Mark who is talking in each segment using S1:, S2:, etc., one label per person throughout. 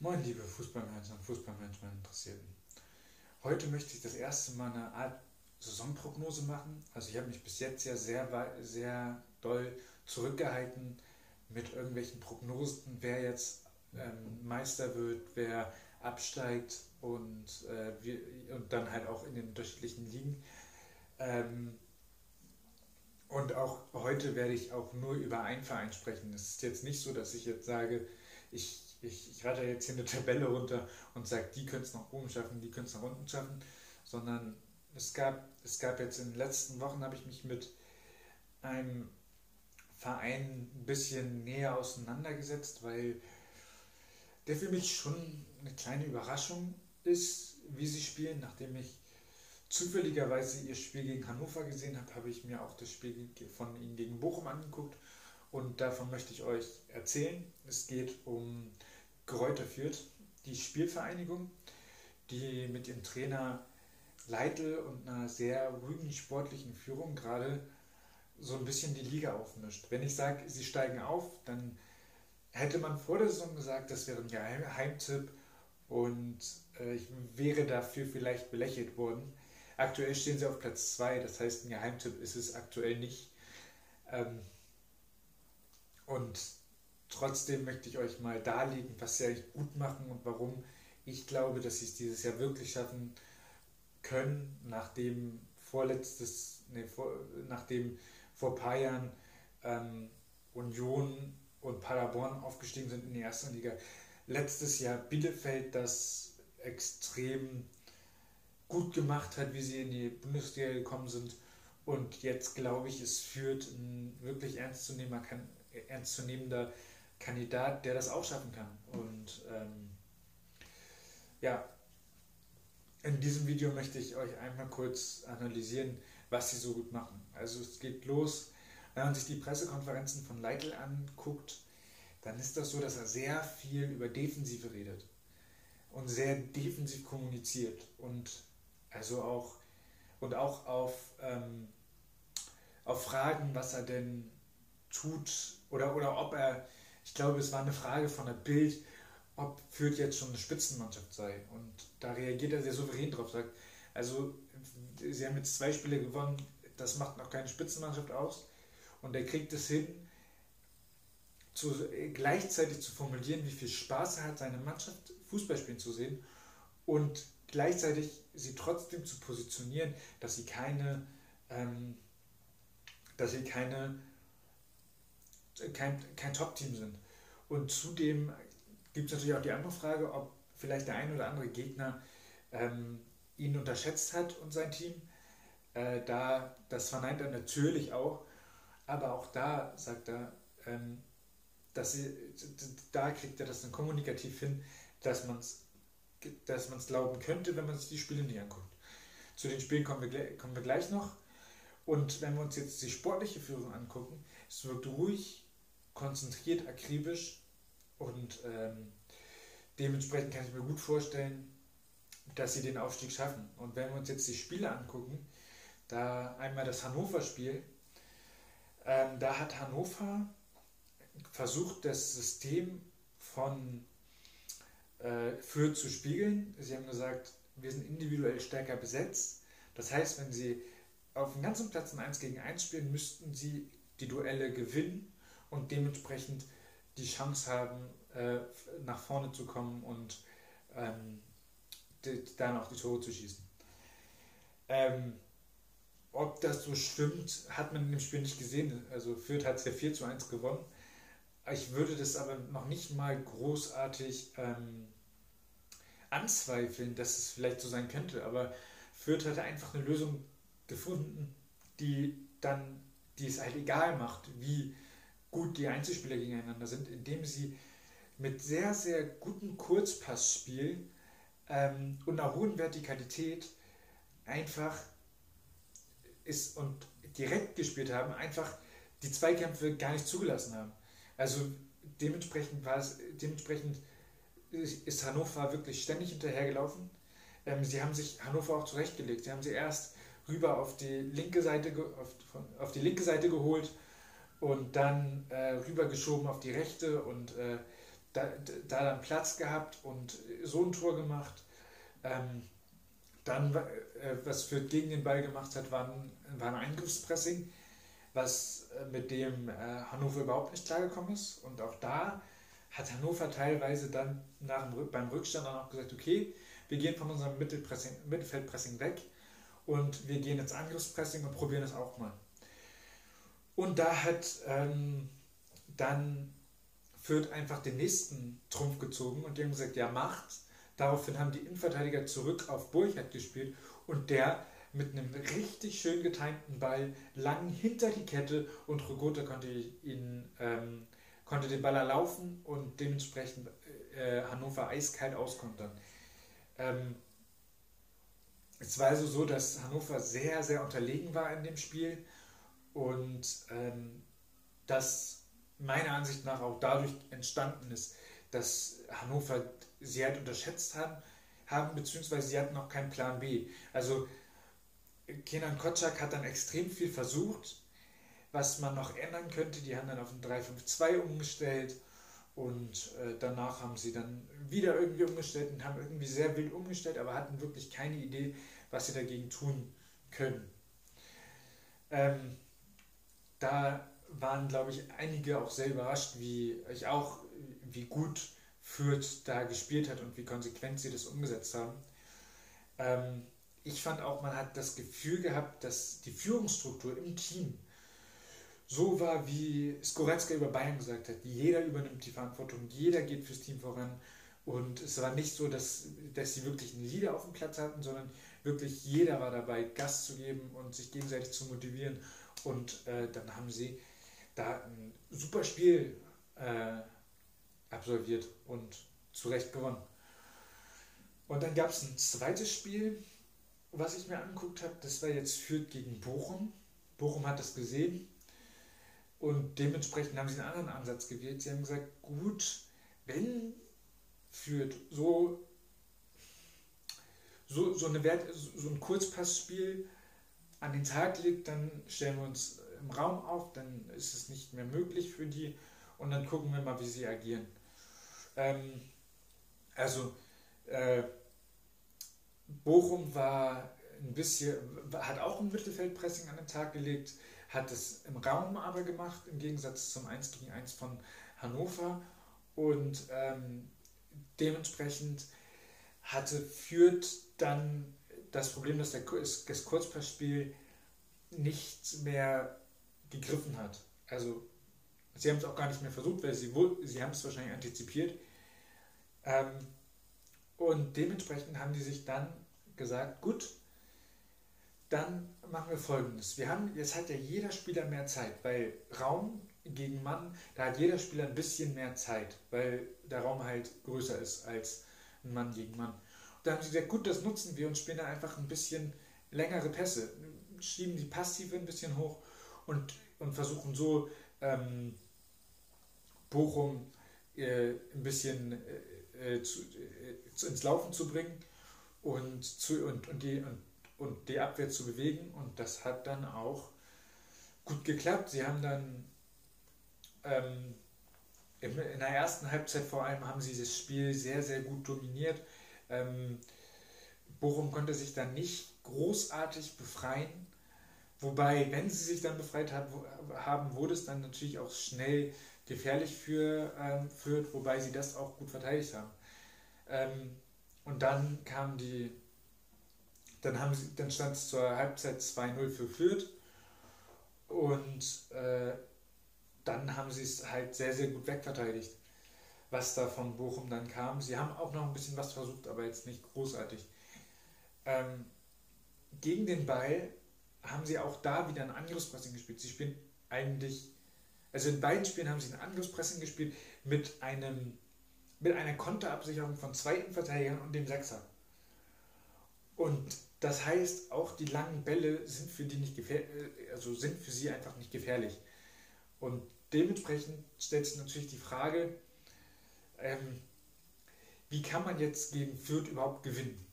S1: Moin, liebe Fußballmanager und Fußballmanagement-Interessierten. Heute möchte ich das erste Mal eine Art Saisonprognose machen. Also ich habe mich bis jetzt ja sehr, sehr doll zurückgehalten mit irgendwelchen Prognosen, wer jetzt ähm, Meister wird, wer absteigt und, äh, wie, und dann halt auch in den unterschiedlichen Ligen. Ähm, und auch heute werde ich auch nur über einen Verein sprechen. Es ist jetzt nicht so, dass ich jetzt sage, ich ich, ich rate jetzt hier eine Tabelle runter und sage, die können es nach oben schaffen, die können es nach unten schaffen, sondern es gab, es gab jetzt in den letzten Wochen, habe ich mich mit einem Verein ein bisschen näher auseinandergesetzt, weil der für mich schon eine kleine Überraschung ist, wie sie spielen. Nachdem ich zufälligerweise ihr Spiel gegen Hannover gesehen habe, habe ich mir auch das Spiel von ihnen gegen Bochum angeguckt und davon möchte ich euch erzählen. Es geht um Gräuter Fürth, die Spielvereinigung, die mit dem Trainer Leitl und einer sehr ruhigen sportlichen Führung gerade so ein bisschen die Liga aufmischt. Wenn ich sage, sie steigen auf, dann hätte man vor der Saison gesagt, das wäre ein Geheimtipp und äh, ich wäre dafür vielleicht belächelt worden. Aktuell stehen sie auf Platz 2, das heißt, ein Geheimtipp ist es aktuell nicht. Ähm, und trotzdem möchte ich euch mal darlegen, was sie eigentlich gut machen und warum ich glaube, dass sie es dieses Jahr wirklich schaffen können, nachdem vorletztes, nee, vor, nachdem vor ein paar Jahren ähm, Union und Paderborn aufgestiegen sind in die erste Liga. Letztes Jahr Bielefeld das extrem gut gemacht hat, wie sie in die Bundesliga gekommen sind. Und jetzt glaube ich, es führt ein wirklich ernstzunehmender, ernstzunehmender Kandidat, der das auch schaffen kann. Und ähm, ja, in diesem Video möchte ich euch einmal kurz analysieren, was sie so gut machen. Also es geht los, wenn man sich die Pressekonferenzen von Leitl anguckt, dann ist das so, dass er sehr viel über Defensive redet und sehr defensiv kommuniziert und also auch und auch auf, ähm, auf Fragen, was er denn tut oder, oder ob er ich glaube, es war eine Frage von der Bild, ob Fürth jetzt schon eine Spitzenmannschaft sei. Und da reagiert er sehr souverän drauf, sagt, also sie haben jetzt zwei Spiele gewonnen, das macht noch keine Spitzenmannschaft aus. Und er kriegt es hin, zu, gleichzeitig zu formulieren, wie viel Spaß er hat, seine Mannschaft Fußball spielen zu sehen und gleichzeitig sie trotzdem zu positionieren, dass sie keine, ähm, dass sie keine kein, kein Top-Team sind. Und zudem gibt es natürlich auch die andere Frage, ob vielleicht der ein oder andere Gegner ähm, ihn unterschätzt hat und sein Team. Äh, da, das verneint er natürlich auch, aber auch da sagt er, ähm, dass sie, da kriegt er das dann kommunikativ hin, dass man es dass man's glauben könnte, wenn man sich die Spiele nicht anguckt. Zu den Spielen kommen wir, kommen wir gleich noch. Und wenn wir uns jetzt die sportliche Führung angucken, es wird ruhig, konzentriert, akribisch und ähm, dementsprechend kann ich mir gut vorstellen, dass sie den Aufstieg schaffen. Und wenn wir uns jetzt die Spiele angucken, da einmal das Hannover-Spiel, ähm, da hat Hannover versucht, das System von äh, Fürth zu spiegeln. Sie haben gesagt, wir sind individuell stärker besetzt. Das heißt, wenn sie auf dem ganzen Platz ein 1 gegen 1 spielen, müssten sie die Duelle gewinnen und dementsprechend die Chance haben, äh, nach vorne zu kommen und ähm, dann auch die Tore zu schießen. Ähm, ob das so stimmt, hat man in dem Spiel nicht gesehen. Also Fürth hat es ja 4 zu 1 gewonnen. Ich würde das aber noch nicht mal großartig ähm, anzweifeln, dass es vielleicht so sein könnte. Aber Fürth hatte einfach eine Lösung gefunden, die dann, die es halt egal macht, wie gut die Einzelspieler gegeneinander sind, indem sie mit sehr, sehr gutem Kurzpassspiel ähm, und einer hohen Vertikalität einfach ist und direkt gespielt haben, einfach die Zweikämpfe gar nicht zugelassen haben. Also dementsprechend war es, dementsprechend ist Hannover wirklich ständig hinterhergelaufen. Ähm, sie haben sich Hannover auch zurechtgelegt. Sie haben sie erst rüber auf die linke Seite, auf, auf die linke Seite geholt und dann äh, rübergeschoben auf die rechte und äh, da, da dann Platz gehabt und so ein Tor gemacht. Ähm, dann, äh, was Fürth gegen den Ball gemacht hat, war ein, war ein Eingriffspressing, was äh, mit dem äh, Hannover überhaupt nicht klargekommen ist. Und auch da hat Hannover teilweise dann nach dem, beim Rückstand dann auch gesagt, okay, wir gehen von unserem Mittelfeldpressing weg und wir gehen ins Angriffspressing und probieren es auch mal. Und da hat ähm, dann Fürth einfach den nächsten Trumpf gezogen und haben gesagt, ja macht. Daraufhin haben die Innenverteidiger zurück auf Burchard gespielt und der mit einem richtig schön getimten Ball lang hinter die Kette und Rogota konnte ihn ähm, konnte den Ball erlaufen und dementsprechend äh, Hannover eiskalt auskontern. Ähm, es war also so, dass Hannover sehr, sehr unterlegen war in dem Spiel und ähm, das meiner Ansicht nach auch dadurch entstanden ist, dass Hannover sie halt unterschätzt haben, haben beziehungsweise sie hatten noch keinen Plan B. Also Kenan Kotschak hat dann extrem viel versucht, was man noch ändern könnte. Die haben dann auf ein 3-5-2 umgestellt und äh, danach haben sie dann wieder irgendwie umgestellt und haben irgendwie sehr wild umgestellt, aber hatten wirklich keine Idee, was sie dagegen tun können. Ähm, da waren, glaube ich, einige auch sehr überrascht, wie ich auch, wie gut Fürth da gespielt hat und wie konsequent sie das umgesetzt haben. Ähm, ich fand auch, man hat das Gefühl gehabt, dass die Führungsstruktur im Team so war, wie Skoretzka über Bayern gesagt hat. Jeder übernimmt die Verantwortung, jeder geht fürs Team voran. Und es war nicht so, dass, dass sie wirklich einen Leader auf dem Platz hatten, sondern wirklich jeder war dabei, Gas zu geben und sich gegenseitig zu motivieren. Und äh, dann haben sie da ein super Spiel äh, absolviert und zu Recht gewonnen. Und dann gab es ein zweites Spiel, was ich mir angeguckt habe. Das war jetzt Fürth gegen Bochum. Bochum hat das gesehen und dementsprechend haben sie einen anderen Ansatz gewählt. Sie haben gesagt, gut, wenn Fürth so, so, so, eine Wert, so ein Kurzpassspiel an den Tag legt, dann stellen wir uns im Raum auf, dann ist es nicht mehr möglich für die und dann gucken wir mal, wie sie agieren. Ähm, also äh, Bochum war ein bisschen, hat auch ein Mittelfeldpressing an den Tag gelegt, hat es im Raum aber gemacht, im Gegensatz zum 1 gegen 1 von Hannover und ähm, dementsprechend hatte führt dann das Problem, dass der, das Kurzpassspiel nicht mehr gegriffen hat. Also sie haben es auch gar nicht mehr versucht, weil sie, sie haben es wahrscheinlich antizipiert. Ähm, und dementsprechend haben die sich dann gesagt, gut, dann machen wir folgendes. Wir haben, jetzt hat ja jeder Spieler mehr Zeit, weil Raum gegen Mann, da hat jeder Spieler ein bisschen mehr Zeit, weil der Raum halt größer ist als ein Mann gegen Mann. Da haben sie gesagt, gut, das nutzen wir und spielen dann einfach ein bisschen längere Pässe, schieben die Passtiefe ein bisschen hoch und, und versuchen so ähm, Bochum äh, ein bisschen äh, äh zu, äh, ins Laufen zu bringen und, zu, und, und, die, und und die Abwehr zu bewegen. Und das hat dann auch gut geklappt. Sie haben dann ähm, in der ersten Halbzeit vor allem haben sie das Spiel sehr, sehr gut dominiert. Ähm, Bochum konnte sich dann nicht großartig befreien. Wobei, wenn sie sich dann befreit haben, wurde es dann natürlich auch schnell gefährlich für ähm, Fürth, wobei sie das auch gut verteidigt haben. Ähm, und dann kam die dann, haben sie, dann stand es zur Halbzeit 2-0 für Fürth. Und äh, dann haben sie es halt sehr, sehr gut wegverteidigt, was da von Bochum dann kam. Sie haben auch noch ein bisschen was versucht, aber jetzt nicht großartig. Ähm, gegen den Ball haben sie auch da wieder ein Angriffspressing gespielt. Sie spielen eigentlich, also in beiden Spielen haben sie ein Angriffspressing gespielt mit einem mit einer Konterabsicherung von zwei Innenverteidigern und dem Sechser. Und das heißt, auch die langen Bälle sind für die nicht äh, also sind für sie einfach nicht gefährlich. Und dementsprechend stellt sich natürlich die Frage, ähm, wie kann man jetzt gegen Fürth überhaupt gewinnen?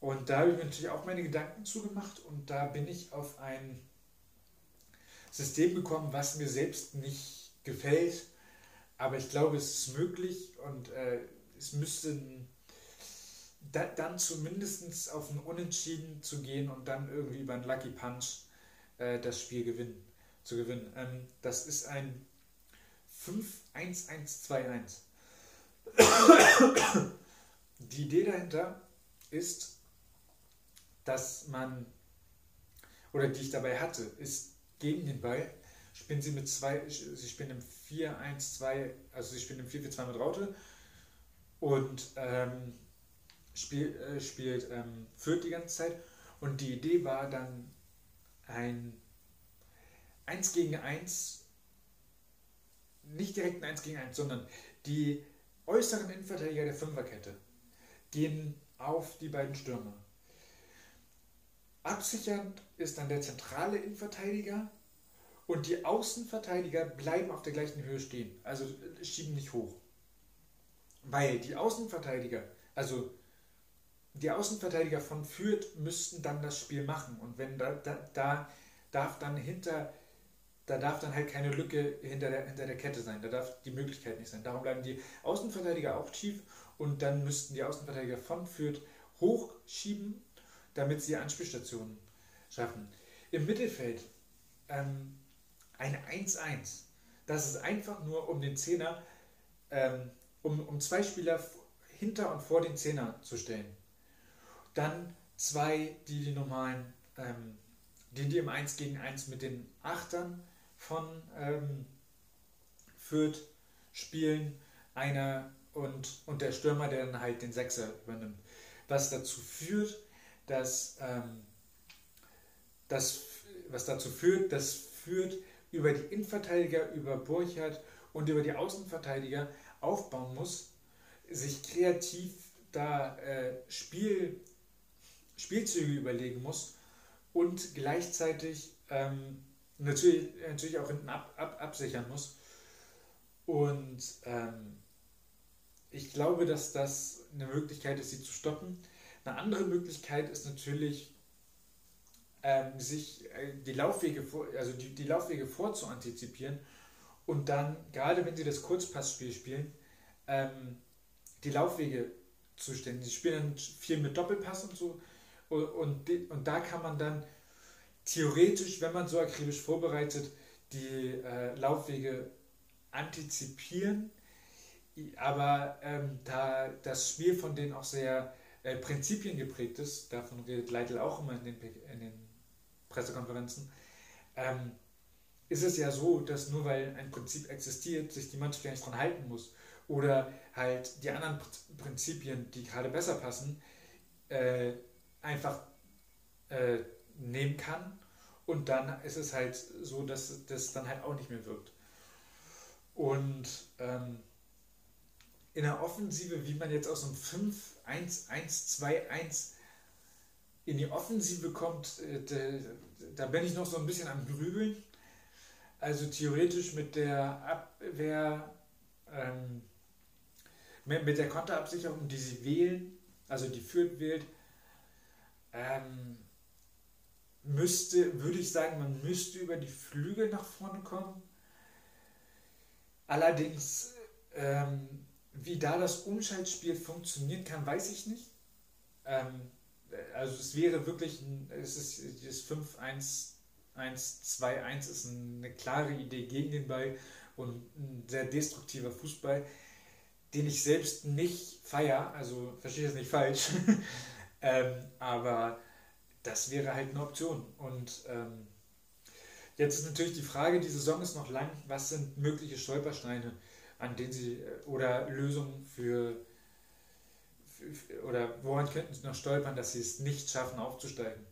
S1: Und da habe ich mir natürlich auch meine Gedanken zugemacht und da bin ich auf ein System gekommen, was mir selbst nicht gefällt, Aber ich glaube, es ist möglich und äh, es müsste da, dann zumindest auf ein Unentschieden zu gehen und dann irgendwie über einen Lucky Punch äh, das Spiel gewinnen, zu gewinnen. Ähm, das ist ein 5-1-1-2-1. Die Idee dahinter ist, dass man, oder die ich dabei hatte, ist gegen den Ball, spielen sie mit zwei, sie spielen im 4-1-2, also sie spielen im 4-4-2 mit Raute und ähm, spiel, äh, spielt ähm, Fürth die ganze Zeit. Und die Idee war dann ein 1 gegen 1, nicht direkt ein 1 gegen 1, sondern die äußeren Innenverteidiger der Fünferkette gehen auf die beiden Stürmer. Absichernd ist dann der zentrale Innenverteidiger und die Außenverteidiger bleiben auf der gleichen Höhe stehen, also schieben nicht hoch. Weil die Außenverteidiger, also die Außenverteidiger von Fürth müssten dann das Spiel machen. Und wenn da, da, da darf dann hinter, da darf dann halt keine Lücke hinter der, hinter der Kette sein. Da darf die Möglichkeit nicht sein. Darum bleiben die Außenverteidiger auch tief und dann müssten die Außenverteidiger von Fürth hochschieben, damit sie Anspielstationen schaffen. Im Mittelfeld ähm, eine 1-1. Das ist einfach nur um den Zehner, ähm, um, um zwei Spieler hinter und vor den Zehner zu stellen. Dann zwei, die die normalen, ähm, die, die im 1 gegen 1 mit den Achtern von ähm, Fürth spielen. Einer und, und der Stürmer, der dann halt den Sechser übernimmt. Was dazu führt, dass, ähm, das, was dazu führt, dass führt über die Innenverteidiger, über Burchardt und über die Außenverteidiger aufbauen muss, sich kreativ da äh, Spiel, Spielzüge überlegen muss und gleichzeitig ähm, natürlich, natürlich auch hinten ab, ab, absichern muss. Und ähm, ich glaube, dass das eine Möglichkeit ist, sie zu stoppen. Eine andere Möglichkeit ist natürlich, ähm, sich äh, die Laufwege, vor, also die, die Laufwege vorzuantizipieren und dann, gerade wenn sie das Kurzpassspiel spielen, ähm, die Laufwege zu stellen. Sie spielen dann viel mit Doppelpass und so. Und, und, und da kann man dann theoretisch, wenn man so akribisch vorbereitet, die äh, Laufwege antizipieren. Aber ähm, da das Spiel von denen auch sehr äh, Prinzipien geprägt ist, davon redet Leitl auch immer in den, in den Pressekonferenzen, ähm, ist es ja so, dass nur weil ein Prinzip existiert, sich die Mannschaft ja nicht dran halten muss. Oder halt die anderen Prinzipien, die gerade besser passen, äh, einfach äh, nehmen kann. Und dann ist es halt so, dass das dann halt auch nicht mehr wirkt. Und ähm, in der Offensive, wie man jetzt aus einem 5-1-1-2-1 in die Offensive kommt, äh, da bin ich noch so ein bisschen am Grübeln. Also theoretisch mit der Abwehr, ähm, mit der Konterabsicherung, die sie wählen, also die Fürth wählt, ähm, müsste, würde ich sagen, man müsste über die Flügel nach vorne kommen. Allerdings, ähm, wie da das Umschaltspiel funktionieren kann, weiß ich nicht. Ähm, also es wäre wirklich, ein, es ist das 5-1-1-2-1 ist eine klare Idee gegen den Ball und ein sehr destruktiver Fußball, den ich selbst nicht feiere, also verstehe das nicht falsch, ähm, aber das wäre halt eine Option. Und ähm, jetzt ist natürlich die Frage, die Saison ist noch lang, was sind mögliche Stolpersteine, an denen sie äh, oder Lösungen für oder woran könnten sie noch stolpern, dass sie es nicht schaffen, aufzusteigen?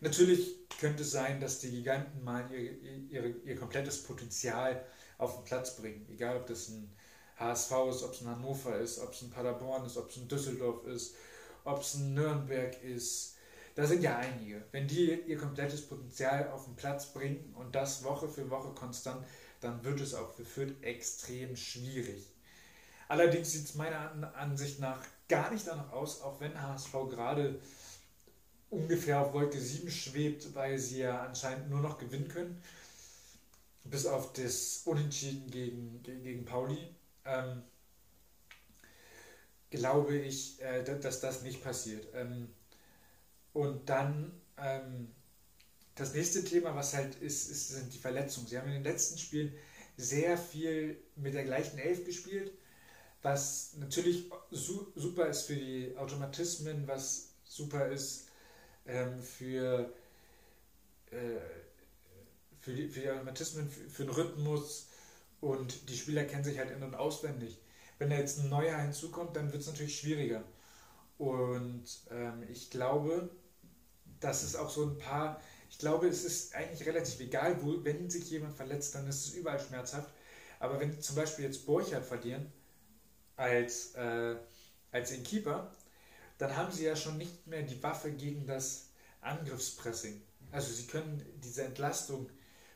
S1: Natürlich könnte es sein, dass die Giganten mal ihr, ihr, ihr komplettes Potenzial auf den Platz bringen. Egal, ob das ein HSV ist, ob es ein Hannover ist, ob es ein Paderborn ist, ob es ein Düsseldorf ist, ob es ein Nürnberg ist. Da sind ja einige. Wenn die ihr komplettes Potenzial auf den Platz bringen und das Woche für Woche konstant, dann wird es auch für Fürth extrem schwierig. Allerdings sieht es meiner Ansicht nach gar nicht danach aus, auch wenn HSV gerade ungefähr auf Wolke 7 schwebt, weil sie ja anscheinend nur noch gewinnen können. bis auf das Unentschieden gegen, gegen Pauli, ähm, glaube ich, äh, dass das nicht passiert. Ähm, und dann ähm, das nächste Thema, was halt ist, ist, sind die Verletzungen. Sie haben in den letzten Spielen sehr viel mit der gleichen Elf gespielt, was natürlich su super ist für die Automatismen, was super ist ähm, für, äh, für, die, für die Automatismen, für, für den Rhythmus und die Spieler kennen sich halt in- und auswendig. Wenn da jetzt ein neuer hinzukommt, dann wird es natürlich schwieriger. Und ähm, ich glaube, dass es auch so ein paar ich glaube, es ist eigentlich relativ egal, wo, wenn sich jemand verletzt, dann ist es überall schmerzhaft. Aber wenn zum Beispiel jetzt Borchardt verlieren als, äh, als den Keeper, dann haben sie ja schon nicht mehr die Waffe gegen das Angriffspressing. Also sie können diese Entlastung,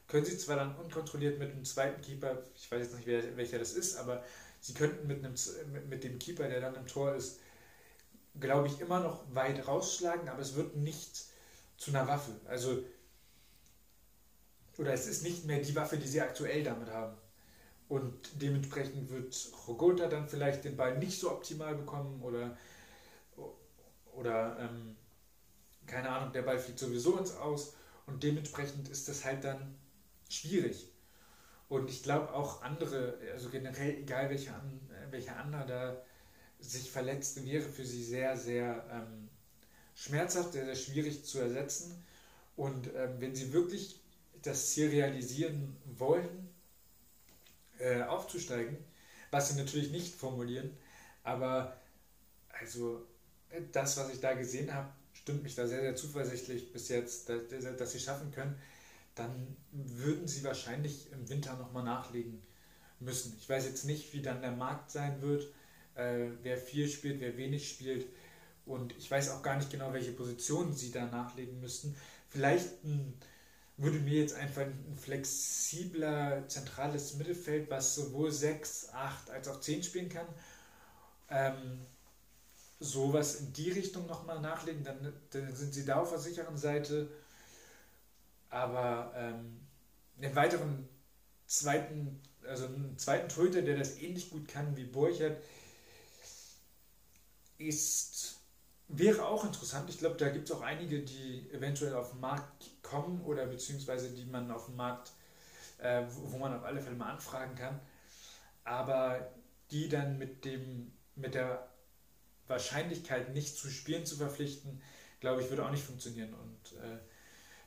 S1: können sie zwar dann unkontrolliert mit einem zweiten Keeper, ich weiß jetzt nicht, wer, welcher das ist, aber sie könnten mit, einem, mit, mit dem Keeper, der dann im Tor ist, glaube ich, immer noch weit rausschlagen, aber es wird nicht zu einer Waffe. Also, oder es ist nicht mehr die Waffe, die sie aktuell damit haben. Und dementsprechend wird Rogota dann vielleicht den Ball nicht so optimal bekommen oder, oder ähm, keine Ahnung, der Ball fliegt sowieso ins Aus und dementsprechend ist das halt dann schwierig. Und ich glaube auch andere, also generell, egal welcher, welcher andere da sich verletzt, wäre für sie sehr, sehr ähm, schmerzhaft, sehr, sehr schwierig zu ersetzen. Und ähm, wenn Sie wirklich das Ziel realisieren wollen, äh, aufzusteigen, was Sie natürlich nicht formulieren, aber also das, was ich da gesehen habe, stimmt mich da sehr, sehr zuversichtlich bis jetzt, dass, dass Sie schaffen können, dann würden Sie wahrscheinlich im Winter nochmal nachlegen müssen. Ich weiß jetzt nicht, wie dann der Markt sein wird, äh, wer viel spielt, wer wenig spielt. Und ich weiß auch gar nicht genau, welche Positionen sie da nachlegen müssten. Vielleicht ein, würde mir jetzt einfach ein flexibler zentrales Mittelfeld, was sowohl 6, 8 als auch 10 spielen kann, ähm, sowas in die Richtung nochmal nachlegen, dann, dann, sind sie da auf der sicheren Seite. Aber ähm, einen weiteren zweiten, also einen zweiten Torhüter, der das ähnlich gut kann wie Burchard, ist Wäre auch interessant. Ich glaube, da gibt es auch einige, die eventuell auf den Markt kommen oder beziehungsweise die man auf dem Markt, äh, wo man auf alle Fälle mal anfragen kann. Aber die dann mit, dem, mit der Wahrscheinlichkeit nicht zu spielen zu verpflichten, glaube ich, würde auch nicht funktionieren. Und äh,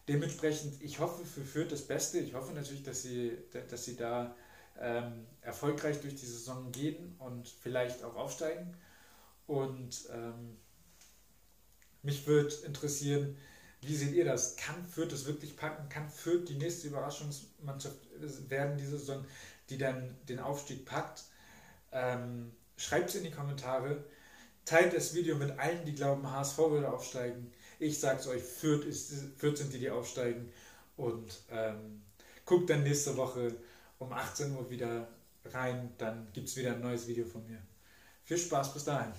S1: dementsprechend, ich hoffe für Fürth das Beste. Ich hoffe natürlich, dass sie, dass sie da ähm, erfolgreich durch die Saison gehen und vielleicht auch aufsteigen. Und ähm, mich würde interessieren, wie seht ihr das? Kann Fürth es wirklich packen? Kann Fürth die nächste Überraschungsmannschaft werden diese Saison, die dann den Aufstieg packt? Ähm, Schreibt es in die Kommentare. Teilt das Video mit allen, die glauben, HSV würde aufsteigen. Ich sage es euch, Fürth, ist, Fürth sind die, die aufsteigen. Und ähm, guckt dann nächste Woche um 18 Uhr wieder rein. Dann gibt es wieder ein neues Video von mir. Viel Spaß bis dahin.